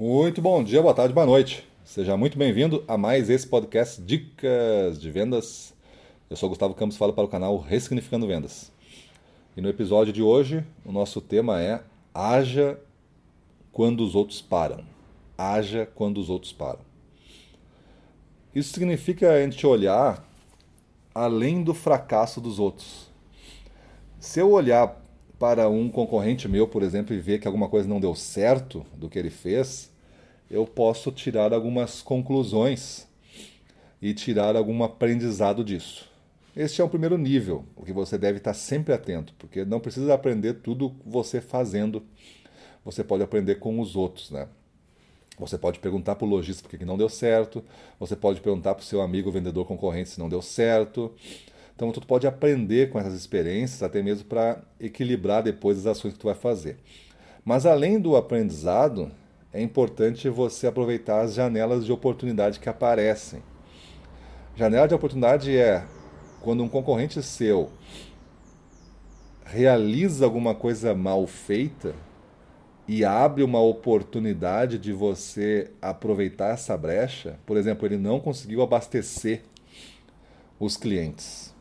Muito bom dia, boa tarde, boa noite. Seja muito bem-vindo a mais esse podcast Dicas de Vendas. Eu sou Gustavo Campos, falo para o canal Ressignificando Vendas. E no episódio de hoje, o nosso tema é Haja quando os outros param. Haja quando os outros param. Isso significa a gente olhar além do fracasso dos outros. Se eu olhar para um concorrente meu, por exemplo, e ver que alguma coisa não deu certo do que ele fez, eu posso tirar algumas conclusões e tirar algum aprendizado disso. Este é o primeiro nível, o que você deve estar sempre atento, porque não precisa aprender tudo você fazendo, você pode aprender com os outros, né? Você pode perguntar para o lojista por que não deu certo, você pode perguntar para o seu amigo vendedor concorrente se não deu certo, então tu pode aprender com essas experiências, até mesmo para equilibrar depois as ações que tu vai fazer. Mas além do aprendizado, é importante você aproveitar as janelas de oportunidade que aparecem. Janela de oportunidade é quando um concorrente seu realiza alguma coisa mal feita e abre uma oportunidade de você aproveitar essa brecha. Por exemplo, ele não conseguiu abastecer os clientes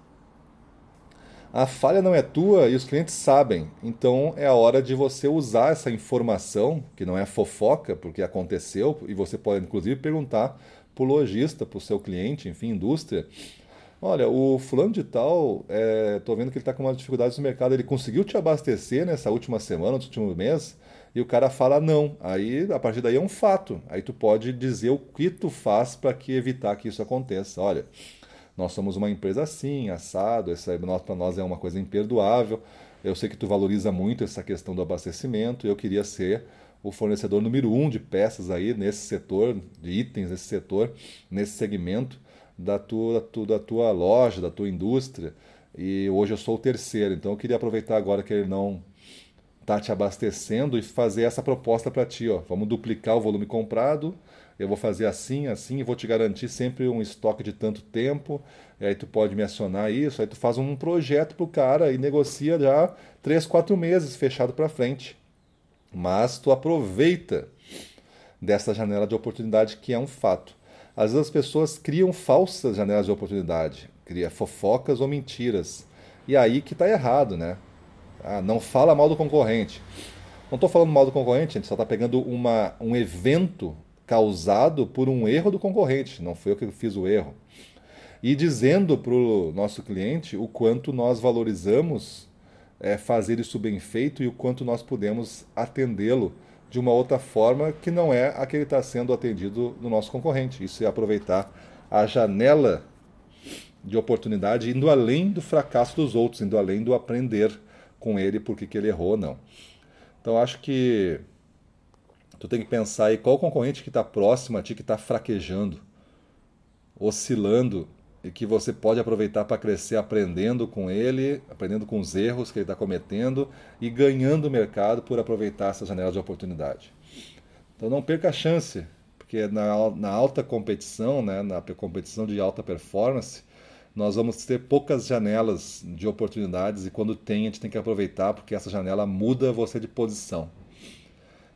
a falha não é tua e os clientes sabem. Então é a hora de você usar essa informação, que não é fofoca, porque aconteceu, e você pode inclusive perguntar para o lojista, para o seu cliente, enfim, indústria. Olha, o fulano de tal, estou é, vendo que ele está com umas dificuldades no mercado, ele conseguiu te abastecer nessa última semana, no último mês? E o cara fala não. Aí, a partir daí é um fato. Aí tu pode dizer o que tu faz para que evitar que isso aconteça. Olha, nós somos uma empresa assim, assado, essa para nós é uma coisa imperdoável. Eu sei que tu valoriza muito essa questão do abastecimento, eu queria ser o fornecedor número um de peças aí nesse setor, de itens nesse setor, nesse segmento da tua, da tua loja, da tua indústria. E hoje eu sou o terceiro, então eu queria aproveitar agora que ele não está te abastecendo e fazer essa proposta para ti. Ó. Vamos duplicar o volume comprado eu vou fazer assim, assim, e vou te garantir sempre um estoque de tanto tempo, e aí tu pode me acionar isso, aí tu faz um projeto pro cara e negocia já três, quatro meses fechado para frente. Mas tu aproveita dessa janela de oportunidade que é um fato. Às vezes as pessoas criam falsas janelas de oportunidade, cria fofocas ou mentiras. E aí que está errado, né? Ah, não fala mal do concorrente. Não estou falando mal do concorrente, a gente só está pegando uma, um evento causado por um erro do concorrente, não foi eu que fiz o erro. E dizendo para o nosso cliente o quanto nós valorizamos é, fazer isso bem feito e o quanto nós podemos atendê-lo de uma outra forma que não é a que ele está sendo atendido no nosso concorrente. Isso é aproveitar a janela de oportunidade, indo além do fracasso dos outros, indo além do aprender com ele porque que ele errou ou não. Então acho que tu tem que pensar aí qual concorrente que está próximo a ti, que está fraquejando, oscilando e que você pode aproveitar para crescer aprendendo com ele, aprendendo com os erros que ele está cometendo e ganhando mercado por aproveitar essa janela de oportunidade. Então não perca a chance, porque na, na alta competição, né, na competição de alta performance, nós vamos ter poucas janelas de oportunidades e quando tem, a gente tem que aproveitar, porque essa janela muda você de posição.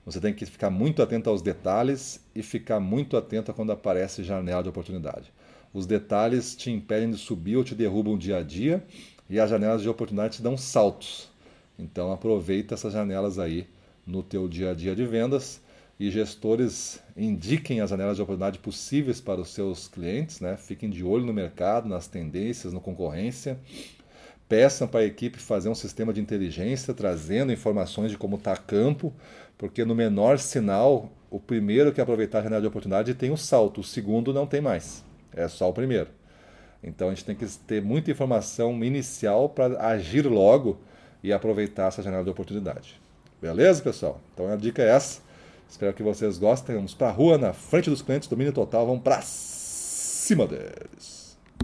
Você tem que ficar muito atento aos detalhes e ficar muito atento a quando aparece janela de oportunidade. Os detalhes te impedem de subir ou te derrubam dia a dia e as janelas de oportunidade te dão saltos. Então aproveita essas janelas aí no teu dia a dia de vendas e gestores indiquem as janelas de oportunidade possíveis para os seus clientes, né? Fiquem de olho no mercado, nas tendências, na concorrência. Peçam para a equipe fazer um sistema de inteligência trazendo informações de como está campo porque no menor sinal, o primeiro que aproveitar a janela de oportunidade tem o um salto, o segundo não tem mais. É só o primeiro. Então a gente tem que ter muita informação inicial para agir logo e aproveitar essa janela de oportunidade. Beleza, pessoal? Então a dica é essa. Espero que vocês gostem. Vamos para a rua, na frente dos clientes, domínio total. Vamos para cima deles.